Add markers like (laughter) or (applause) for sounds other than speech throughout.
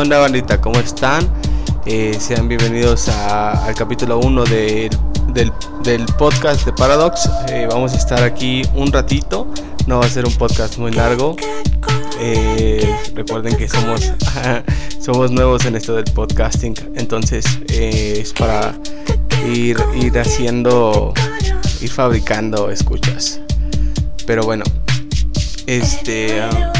¿Qué onda? ¿Qué onda, bandita? ¿Cómo están? Eh, sean bienvenidos al capítulo 1 del, del, podcast de Paradox. Eh, vamos a estar aquí un ratito. No va a ser un podcast muy largo. Eh, recuerden que somos, (laughs) somos nuevos en esto del podcasting. Entonces es para ir, ir haciendo, ir fabricando escuchas. Pero bueno, este... Ah,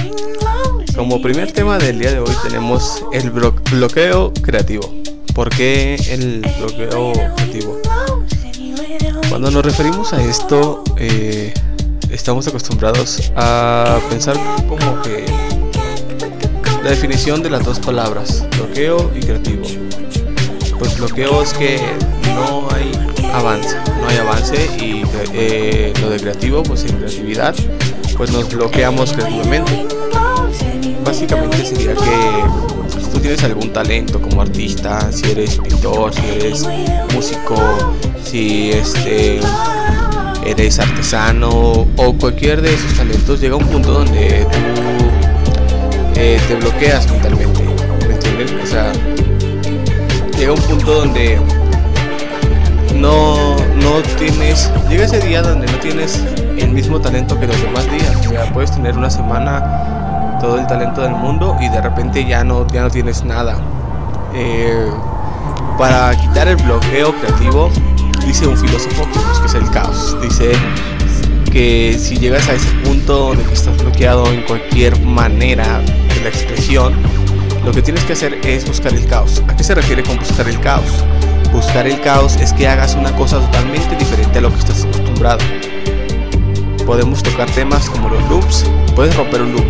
como primer tema del día de hoy tenemos el bloqueo creativo. ¿Por qué el bloqueo creativo? Cuando nos referimos a esto, eh, estamos acostumbrados a pensar como que la definición de las dos palabras, bloqueo y creativo. Pues bloqueo es que no hay avance, no hay avance y eh, lo de creativo, pues en creatividad, pues nos bloqueamos creativamente básicamente sería que si tú tienes algún talento como artista, si eres pintor, si eres músico, si este eres artesano o cualquier de esos talentos, llega un punto donde tú eh, te bloqueas mentalmente, ¿me entiendes? O sea, llega un punto donde no, no tienes, llega ese día donde no tienes el mismo talento que los demás días, o sea, puedes tener una semana todo el talento del mundo y de repente ya no, ya no tienes nada. Eh, para quitar el bloqueo creativo, dice un filósofo que es el caos. Dice que si llegas a ese punto donde estás bloqueado en cualquier manera de la expresión, lo que tienes que hacer es buscar el caos. ¿A qué se refiere con buscar el caos? Buscar el caos es que hagas una cosa totalmente diferente a lo que estás acostumbrado. Podemos tocar temas como los loops. Puedes romper un loop,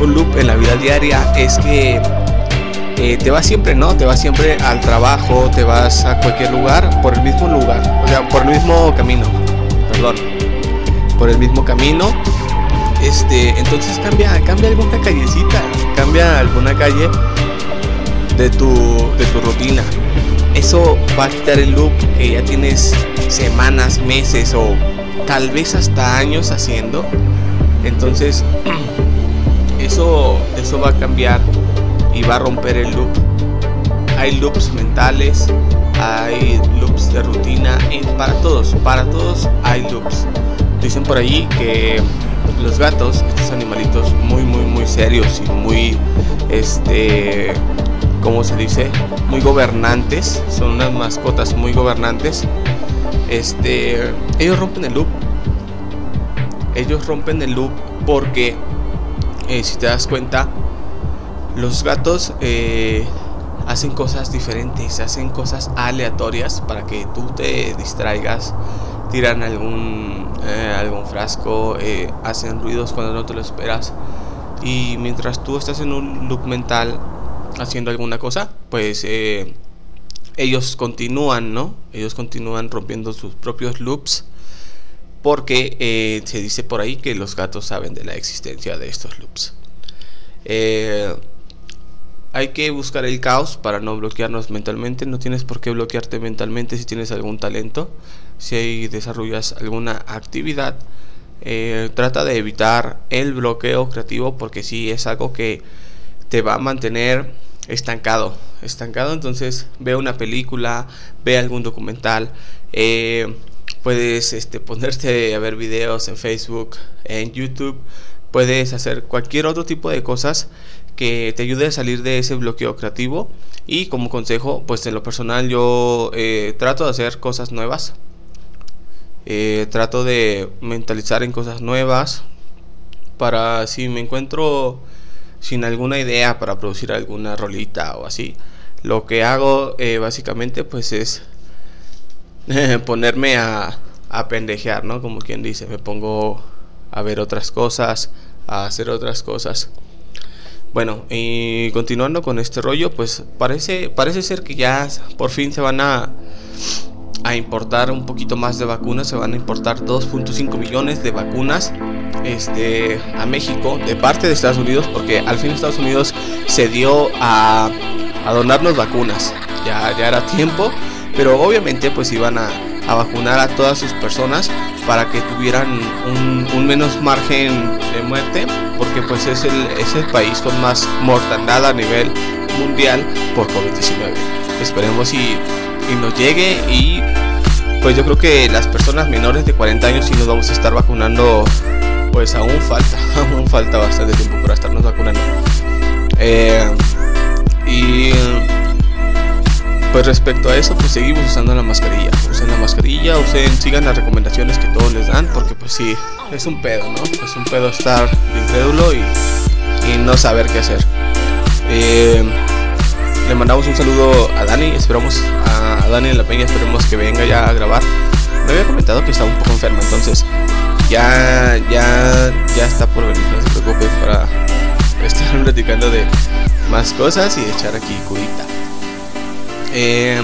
un loop en la vida diaria es que eh, te vas siempre, ¿no? Te vas siempre al trabajo, te vas a cualquier lugar por el mismo lugar, o sea, por el mismo camino, perdón, por el mismo camino. Este, entonces cambia, cambia alguna callecita, cambia alguna calle de tu, de tu rutina. Eso va a quitar el loop que ya tienes semanas, meses o tal vez hasta años haciendo. Entonces (clears throat) eso, eso va a cambiar y va a romper el loop. Hay loops mentales, hay loops de rutina, y para todos, para todos hay loops. Dicen por allí que los gatos, estos animalitos muy, muy, muy serios y muy, este, ¿cómo se dice? Muy gobernantes, son unas mascotas muy gobernantes. Este, ellos rompen el loop. Ellos rompen el loop porque eh, si te das cuenta, los gatos eh, hacen cosas diferentes, hacen cosas aleatorias para que tú te distraigas, tiran algún, eh, algún frasco, hacen ruidos cuando no te lo esperas. Y mientras tú estás en un loop mental haciendo alguna cosa, pues ellos continúan, ¿no? Ellos continúan rompiendo sus propios loops porque eh, se dice por ahí que los gatos saben de la existencia de estos loops. Eh, hay que buscar el caos para no bloquearnos mentalmente. No tienes por qué bloquearte mentalmente si tienes algún talento, si desarrollas alguna actividad. Eh, trata de evitar el bloqueo creativo porque si es algo que te va a mantener estancado. Estancado, entonces ve una película, ve algún documental. Puedes este, ponerte a ver videos en Facebook, en YouTube, puedes hacer cualquier otro tipo de cosas que te ayude a salir de ese bloqueo creativo. Y como consejo pues en lo personal yo eh, trato de hacer cosas nuevas. Eh, trato de mentalizar en cosas nuevas para si me encuentro sin alguna idea para producir alguna rolita o así lo que hago eh, básicamente pues es (laughs) ponerme a, a pendejear, ¿no? Como quien dice, me pongo a ver otras cosas, a hacer otras cosas. Bueno, y continuando con este rollo, pues parece, parece ser que ya por fin se van a, a importar un poquito más de vacunas, se van a importar 2.5 millones de vacunas este, a México de parte de Estados Unidos, porque al fin Estados Unidos se dio a, a donarnos vacunas, ya, ya era tiempo pero obviamente pues iban a, vacunar a todas sus personas para que tuvieran un, menos margen de muerte, porque pues es el, es país con más mortandad a nivel mundial por COVID-19. Esperemos y, y nos llegue y pues yo creo que las personas menores de 40 años sí nos vamos a estar vacunando, pues aún falta, (laughs) aún falta bastante tiempo para estarnos vacunando. Eh, y pues respecto a eso, pues seguimos usando la mascarilla. Usen la mascarilla, usen, sigan las recomendaciones que todos les dan, porque pues sí, es un pedo, ¿no? Es un pedo estar incrédulo y, y no saber qué hacer. Eh, le mandamos un saludo a Dani, esperamos a, Dani en la peña, esperemos que venga ya a grabar. Me había comentado que estaba un poco enferma, entonces ya, ya, ya está por venir, no se preocupen para estar (laughs) platicando de más cosas y echar aquí cubita. Eh,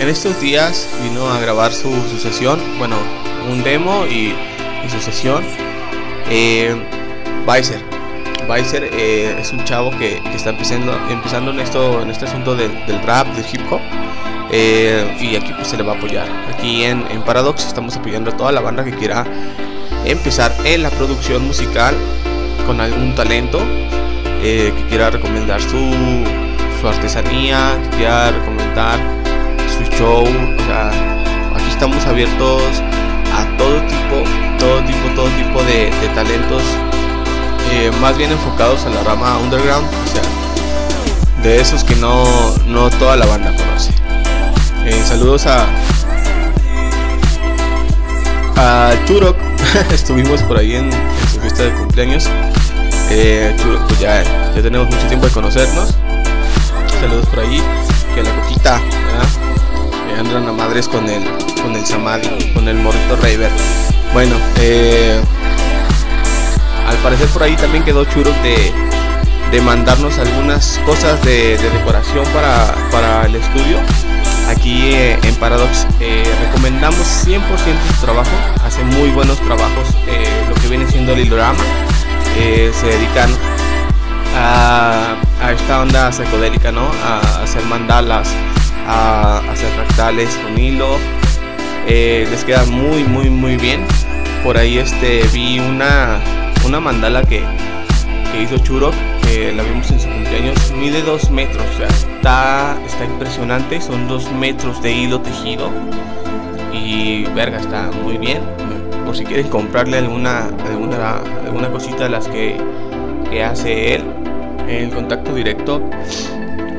en estos días vino a grabar su, sesión, bueno, un demo y, su sesión. Eh, Weiser eh, es un chavo que, está empezando, empezando en, esto, en este asunto del, rap, del hip hop. Eh, y aquí pues se le va a apoyar. Aquí en, Paradox estamos apoyando a toda la banda que quiera empezar en la producción musical con algún talento, que quiera recomendar su, artesanía, que quiera recomendar su show. O sea, aquí estamos abiertos a todo tipo, todo tipo, todo tipo de, de talentos eh, más bien enfocados a la rama underground, o sea, de esos que no, no toda la banda conoce. Eh, saludos a, a Churok, (laughs) estuvimos por ahí en, su fiesta de cumpleaños. Eh, Churok, pues ya, ya tenemos mucho tiempo de conocernos. Por ahí, que la coquita, ¿verdad? andan a madres con el, con el Samadhi, con el Morrito Raver. Bueno, eh al parecer por ahí también quedó churo de, mandarnos algunas cosas de, decoración para, el estudio. Aquí eh, en Paradox eh, recomendamos 100% su trabajo, hace muy buenos trabajos, lo que viene siendo el hilorama. se dedican a, esta onda psicodélica, ¿no? A hacer mandalas, a, hacer fractales con hilo. les queda muy, muy, muy bien. Por ahí este, vi una, una mandala que, hizo Churo, que la vimos en su cumpleaños, mide 2 metros, o sea, está, está impresionante, son 2 metros de hilo tejido y verga, está muy bien. Por si quieren comprarle alguna, alguna, alguna cosita de las que, que hace él, el contacto directo.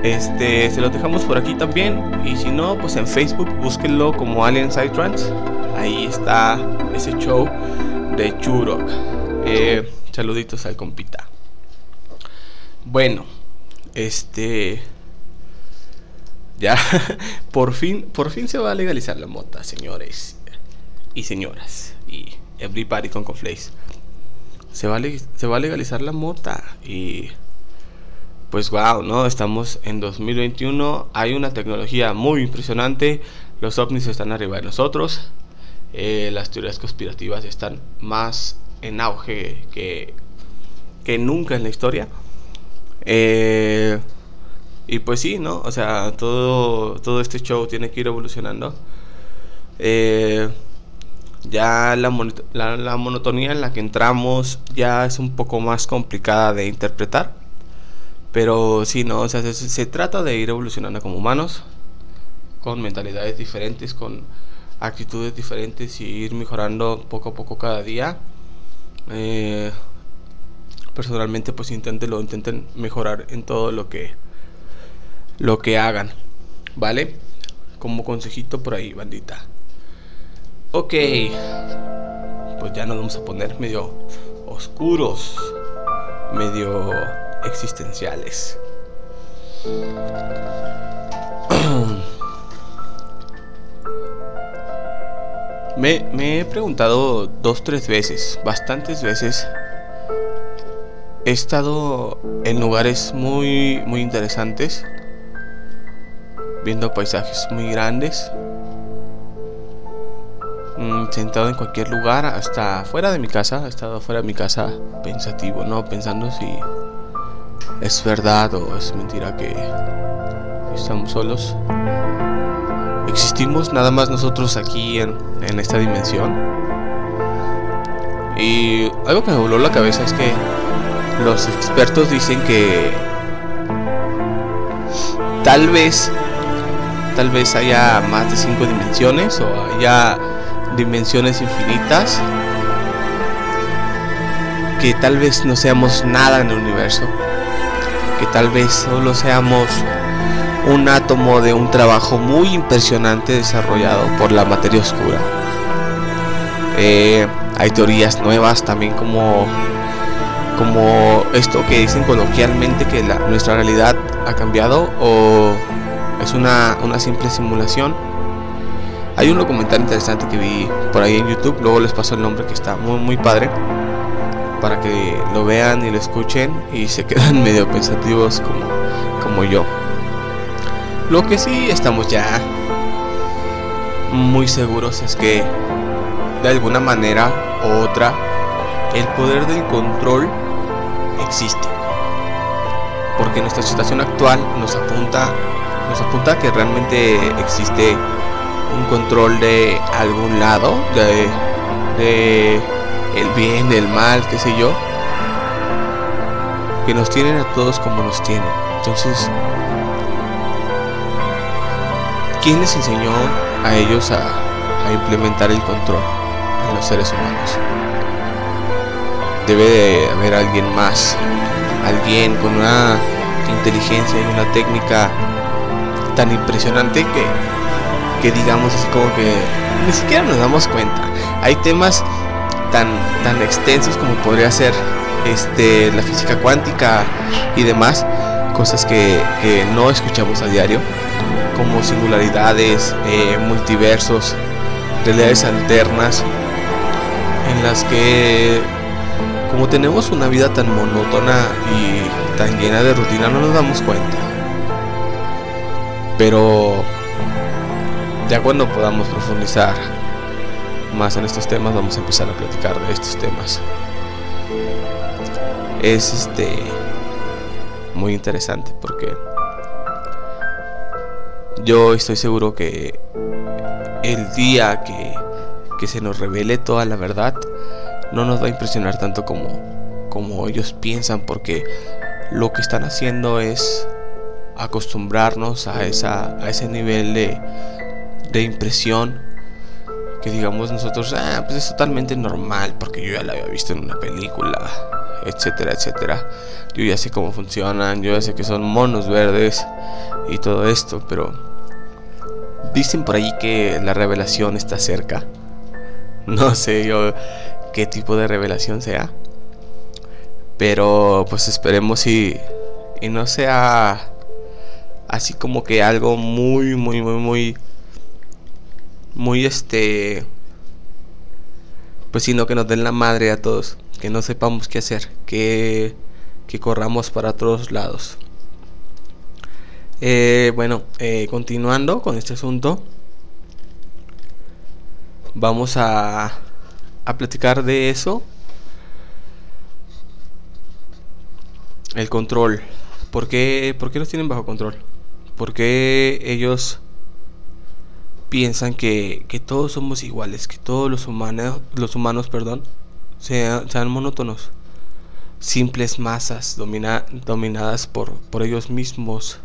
Este, se lo dejamos por aquí también. Y si no, pues en Facebook búsquenlo como Alien Trans Ahí está ese show de Churok. Eh, saluditos al compita. Bueno, este. Ya, (laughs) por fin, por fin se va a legalizar la mota, señores y señoras. Y everybody con conflays. Se va, a se va a legalizar la mota. Y. Pues wow, ¿no? Estamos en 2021. Hay una tecnología muy impresionante. Los ovnis están arriba de nosotros. Eh, las teorías conspirativas están más en auge que, que nunca en la historia. Eh, y pues sí, ¿no? O sea, todo, todo este show tiene que ir evolucionando. Eh, ya la, la, monotonía en la que entramos ya es un poco más complicada de interpretar. Pero sí, ¿no? O sea, se, trata de ir evolucionando como humanos, con mentalidades diferentes, con actitudes diferentes y ir mejorando poco a poco cada día. Eh, personalmente pues lo intenten mejorar en todo lo que lo que hagan vale como consejito por ahí bandita ok pues ya nos vamos a poner medio oscuros medio existenciales (clears throat) Me, he preguntado dos, tres veces, bastantes veces. He estado en lugares muy, muy interesantes, viendo paisajes muy grandes, mm, sentado en cualquier lugar, hasta fuera de mi casa, he estado fuera de mi casa pensativo, ¿no? Pensando si es verdad o es mentira que estamos solos. Existimos nada más nosotros aquí en, esta dimensión. Y algo que me voló la cabeza es que los expertos dicen que tal vez tal vez haya más de cinco dimensiones o haya dimensiones infinitas que tal vez no seamos nada en el universo que tal vez solo seamos un átomo de un trabajo muy impresionante desarrollado por la materia oscura eh, hay teorías nuevas también como como esto que dicen coloquialmente que nuestra realidad ha cambiado o es una, una simple simulación. Hay un documental interesante que vi por ahí en YouTube, luego les paso el nombre que está muy muy padre para que lo vean y lo escuchen y se quedan (laughs) medio pensativos como, como yo. Lo que sí estamos ya muy seguros es que de alguna manera u otra el poder del control existe. Porque nuestra situación actual nos apunta, nos apunta que realmente existe un control de algún lado, de, de el bien, el mal, qué sé yo, que nos tienen a todos como nos tienen. Entonces, ¿quién les enseñó a ellos a, implementar el control en los seres humanos? debe de haber alguien más, alguien con una inteligencia y una técnica tan impresionante que, que digamos así como que ni siquiera nos damos cuenta. Hay temas tan, tan extensos como podría ser este, la física cuántica y demás, cosas que, que no escuchamos a diario, como singularidades, eh, multiversos, realidades alternas, en las que como tenemos una vida tan monótona y tan llena de rutina no nos damos cuenta. Pero ya cuando podamos profundizar más en estos temas vamos a empezar a platicar de estos temas. Es este muy interesante porque yo estoy seguro que el día que, que se nos revele toda la verdad no nos va a impresionar tanto como, como ellos piensan, porque lo que están haciendo es acostumbrarnos a, esa, a ese nivel de, de impresión que digamos nosotros, ah, pues es totalmente normal porque yo ya la había visto en una película, etcétera, etcétera. Yo ya sé cómo funcionan, yo ya sé que son monos verdes y todo esto, pero dicen por ahí que la revelación está cerca. No (laughs) sé, yo qué tipo de revelación sea. Pero pues esperemos y, y no sea así como que algo muy, muy, muy, muy, muy este, pues sino que nos den la madre a todos, que no sepamos qué hacer, que, que corramos para todos lados. Eh, bueno, eh, continuando con este asunto, vamos a a platicar de eso. El control. ¿Por qué, ¿Por qué los tienen bajo control? Porque ellos piensan que, que, todos somos iguales, que todos los humanos, los humanos perdón, sean, sean monótonos, simples masas domina, dominadas por, por ellos mismos,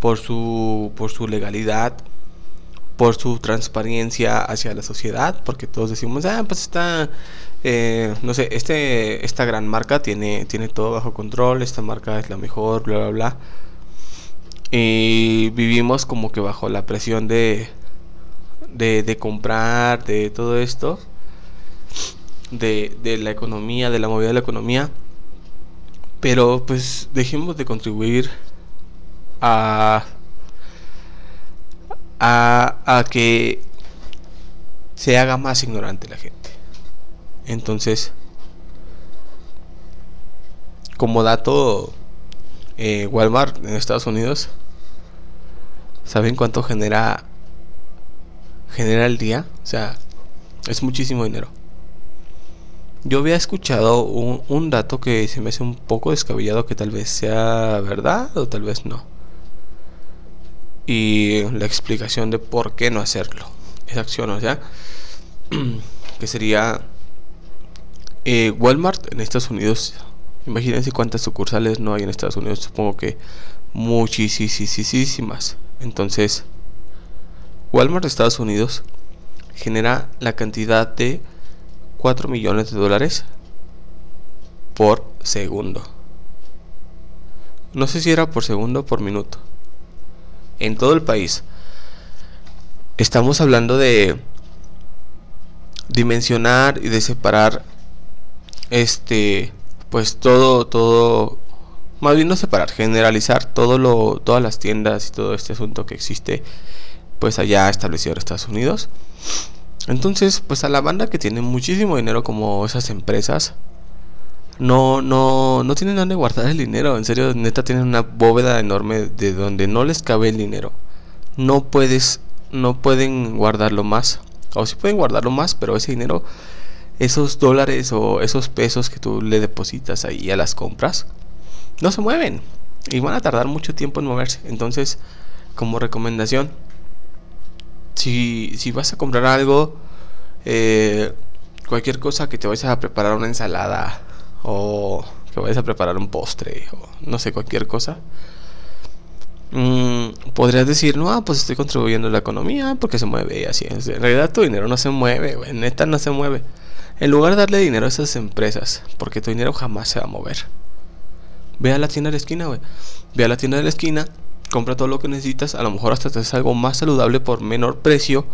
por su, por su legalidad, por su transparencia hacia la sociedad, porque todos decimos, ah, pues está, eh, no sé, este, esta gran marca tiene, tiene todo bajo control, esta marca es la mejor, bla, bla, bla. Y vivimos como que bajo la presión de, de, de comprar, de todo esto, de, de la economía, de la movida de la economía. Pero pues dejemos de contribuir a a, que se haga más ignorante la gente. Entonces, como dato, eh, Walmart en Estados Unidos, ¿saben cuánto genera genera el día? O sea, es muchísimo dinero. Yo había escuchado un, un dato que se me hace un poco descabellado que tal vez sea verdad o tal vez no y la explicación de por qué no hacerlo. Esa acción, o sea, (clears throat) que sería Eh, Walmart en Estados Unidos, imagínense cuántas sucursales no hay en Estados Unidos, supongo que muchísimas. Entonces, Walmart de Estados Unidos genera la cantidad de 4 millones de dólares por segundo. No sé si era por segundo o por minuto. En todo el país. Estamos hablando de dimensionar y de separar este pues todo todo más bien no separar, generalizar todo lo todas las tiendas y todo este asunto que existe pues allá establecido en Estados Unidos. Entonces, pues a la banda que tiene muchísimo dinero como esas empresas no no no tienen dónde guardar el dinero, en serio, neta tienen una bóveda enorme de donde no les cabe el dinero. No puedes no pueden guardarlo más o si pueden guardarlo más, pero ese dinero esos dólares o esos pesos que tú le depositas ahí a las compras no se mueven y van a tardar mucho tiempo en moverse. Entonces, como recomendación, si, si vas a comprar algo, eh, cualquier cosa que te vayas a preparar una ensalada o que vayas a preparar un postre o no sé, cualquier cosa, mmm, podrías decir, no, ah, pues estoy contribuyendo a la economía porque se mueve y así. En realidad tu dinero no se mueve, güey, neta no se mueve. En lugar de darle dinero a esas empresas, porque tu dinero jamás se va a mover. Ve a la tienda de la esquina, güey. Ve a la tienda de la esquina, compra todo lo que necesitas, a lo mejor hasta te haces algo más saludable por menor precio.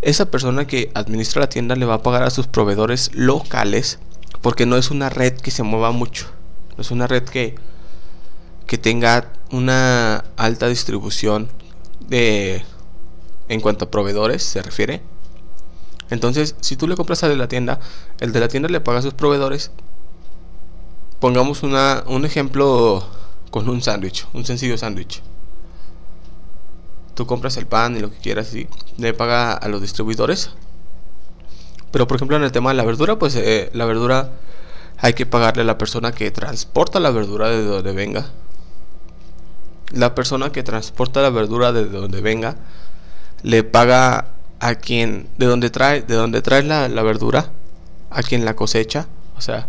Esa persona que administra la tienda le va a pagar a sus proveedores locales, porque no es una red que se mueva mucho. No es una red que, que tenga una alta distribución de en cuanto a proveedores se refiere entonces, si tú le compras al de la tienda, el de la tienda le paga a sus proveedores. Pongamos una, un ejemplo con un sándwich, un sencillo sándwich. Tú compras el pan y lo que quieras y le paga a los distribuidores. Pero por ejemplo en el tema de la verdura, pues eh, la verdura hay que pagarle a la persona que transporta la verdura de donde venga. La persona que transporta la verdura de donde venga le paga a quien, de donde trae, de donde trae la, verdura, a quien la cosecha, o sea,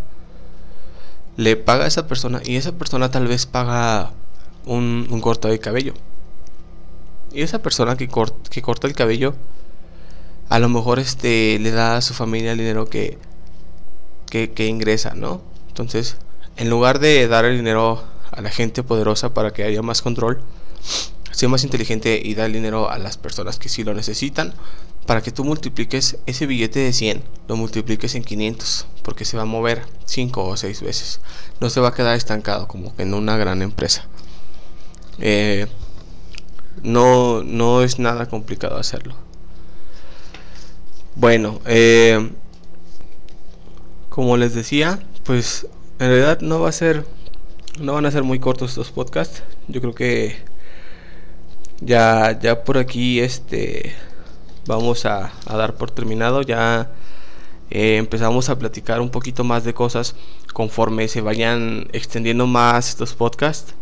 le paga a esa persona y esa persona tal vez paga un, un corte de cabello. Y esa persona que, corta el cabello, a lo mejor este, le da a su familia el dinero que, que, que ingresa, ¿no? Entonces, en lugar de dar el dinero a la gente poderosa para que haya más control, Sé más inteligente y da el dinero a las personas que sí lo necesitan para que tú multipliques ese billete de 100, lo multipliques en 500, porque se va a mover 5 o 6 veces. No se va a quedar estancado como en una gran empresa. Eh, no, no es nada complicado hacerlo. Bueno, eh, como les decía, pues en realidad no va a ser, no van a ser muy cortos estos podcasts. Yo creo que ya, ya por aquí este vamos a, dar por terminado. Ya eh, empezamos a platicar un poquito más de cosas conforme se vayan extendiendo más estos podcasts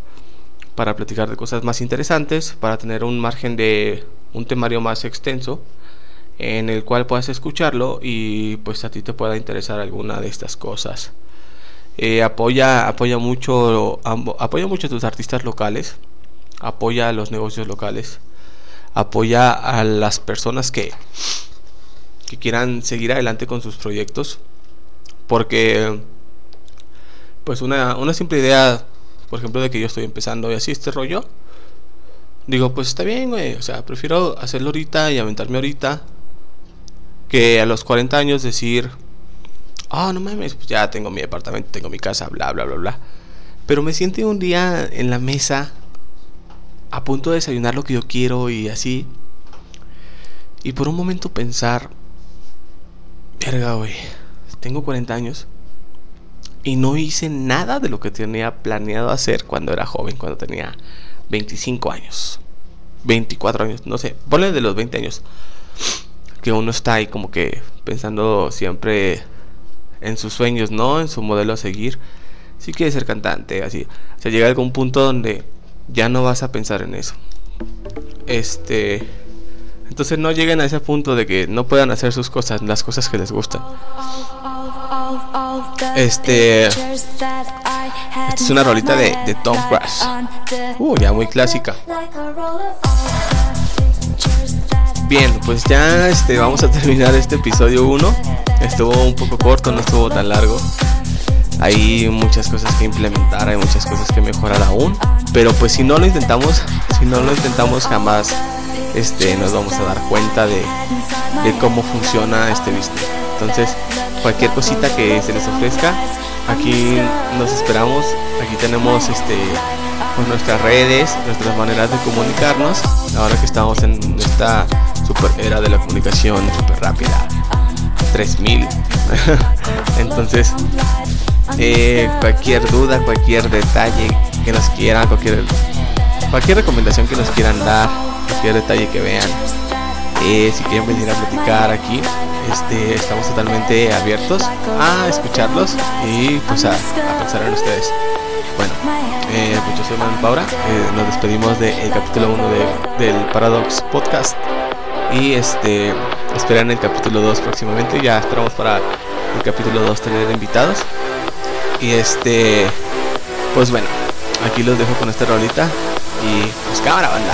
para platicar de cosas más interesantes, para tener un margen de un temario más extenso en el cual puedas escucharlo y pues a ti te pueda interesar alguna de estas cosas. Eh, apoya, apoya mucho, apoya mucho a tus artistas locales apoya a los negocios locales, apoya a las personas que, que quieran seguir adelante con sus proyectos, porque pues una, una simple idea, por ejemplo, de que yo estoy empezando y así este rollo, digo, pues está bien, güey, o sea, prefiero hacerlo ahorita y aventarme ahorita que a los 40 años decir, ah, no mames, pues ya tengo mi departamento, tengo mi casa, bla, bla, bla, bla. Pero me siente un día en la mesa a punto de desayunar lo que yo quiero y así. Y por un momento pensar, verga, güey, tengo 40 años y no hice nada de lo que tenía planeado hacer cuando era joven, cuando tenía 25 años, 24 años, no sé, ponle de los 20 años. Que uno está ahí como que pensando siempre en sus sueños, ¿no? En su modelo a seguir. Si quiere ser cantante, así. O sea, llega a algún punto donde ya no vas a pensar en eso. Este. Entonces no lleguen a ese punto de que no puedan hacer sus cosas, las cosas que les gustan. Este. Esta es una rolita de, Tom Cruise. Uh, ya muy clásica. Bien, pues ya este, vamos a terminar este episodio 1. Estuvo un poco corto, no estuvo tan largo. Hay muchas cosas que implementar, hay muchas cosas que mejorar aún. Pero pues si no lo intentamos, si no lo intentamos jamás este, nos vamos a dar cuenta de, cómo funciona este business. Entonces, cualquier cosita que se les ofrezca, aquí nos esperamos. Aquí tenemos este pues, nuestras redes, nuestras maneras de comunicarnos. Ahora que estamos en esta super era de la comunicación super rápida, 3000. (laughs) Entonces, eh, cualquier duda, cualquier detalle que nos quieran, cualquier, cualquier recomendación que nos quieran dar, cualquier detalle que vean, eh, si quieren venir a platicar aquí, este, estamos totalmente abiertos a escucharlos y pues a, pensar en ustedes. Bueno, eh, pues yo soy Paura, eh, nos despedimos del capítulo 1 del Paradox Podcast y este esperan el capítulo 2 próximamente, ya esperamos para el capítulo 2 tener invitados y este pues bueno, aquí los dejo con esta rolita y pues cámara banda.